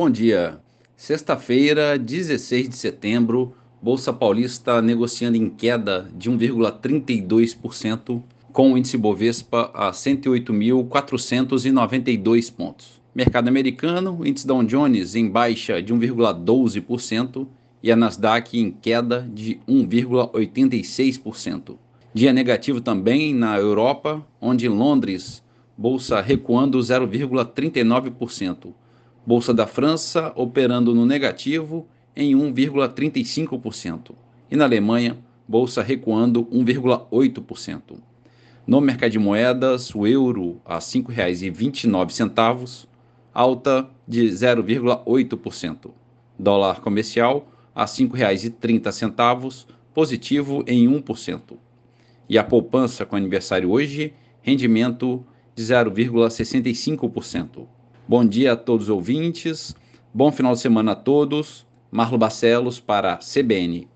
bom dia. Sexta-feira, 16 de setembro, Bolsa Paulista negociando em queda de 1,32%, com o índice Bovespa a 108.492 pontos. Mercado americano, índice Dow Jones em baixa de 1,12% e a Nasdaq em queda de 1,86%. Dia negativo também na Europa, onde Londres, bolsa recuando 0,39%. Bolsa da França operando no negativo em 1,35%. E na Alemanha, bolsa recuando 1,8%. No mercado de moedas, o euro a R$ 5,29, alta de 0,8%. Dólar comercial a R$ 5,30, positivo em 1%. E a poupança com aniversário hoje, rendimento de 0,65%. Bom dia a todos os ouvintes, bom final de semana a todos. Marlo Barcelos para CBN.